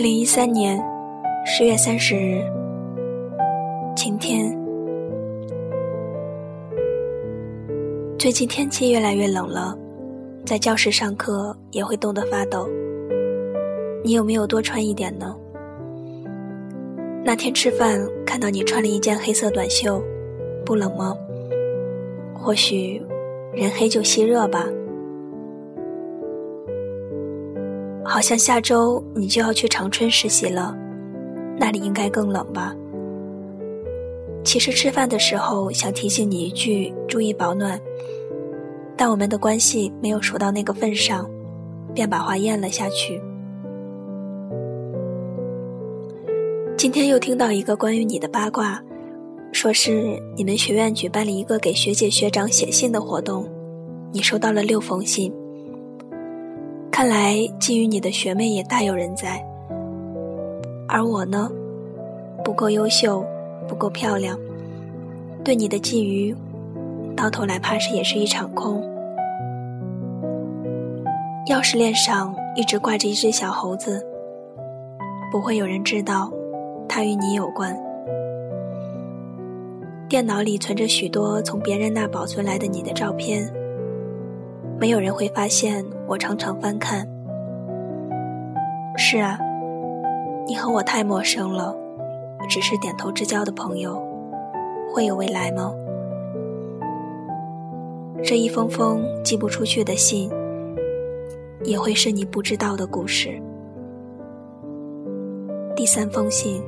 二零一三年十月三十日，晴天。最近天气越来越冷了，在教室上课也会冻得发抖。你有没有多穿一点呢？那天吃饭看到你穿了一件黑色短袖，不冷吗？或许人黑就吸热吧。好像下周你就要去长春实习了，那里应该更冷吧？其实吃饭的时候想提醒你一句，注意保暖，但我们的关系没有熟到那个份上，便把话咽了下去。今天又听到一个关于你的八卦，说是你们学院举办了一个给学姐学长写信的活动，你收到了六封信。看来觊觎你的学妹也大有人在，而我呢，不够优秀，不够漂亮，对你的觊觎，到头来怕是也是一场空。钥匙链上一直挂着一只小猴子，不会有人知道，它与你有关。电脑里存着许多从别人那保存来的你的照片。没有人会发现，我常常翻看。是啊，你和我太陌生了，只是点头之交的朋友，会有未来吗？这一封封寄不出去的信，也会是你不知道的故事。第三封信。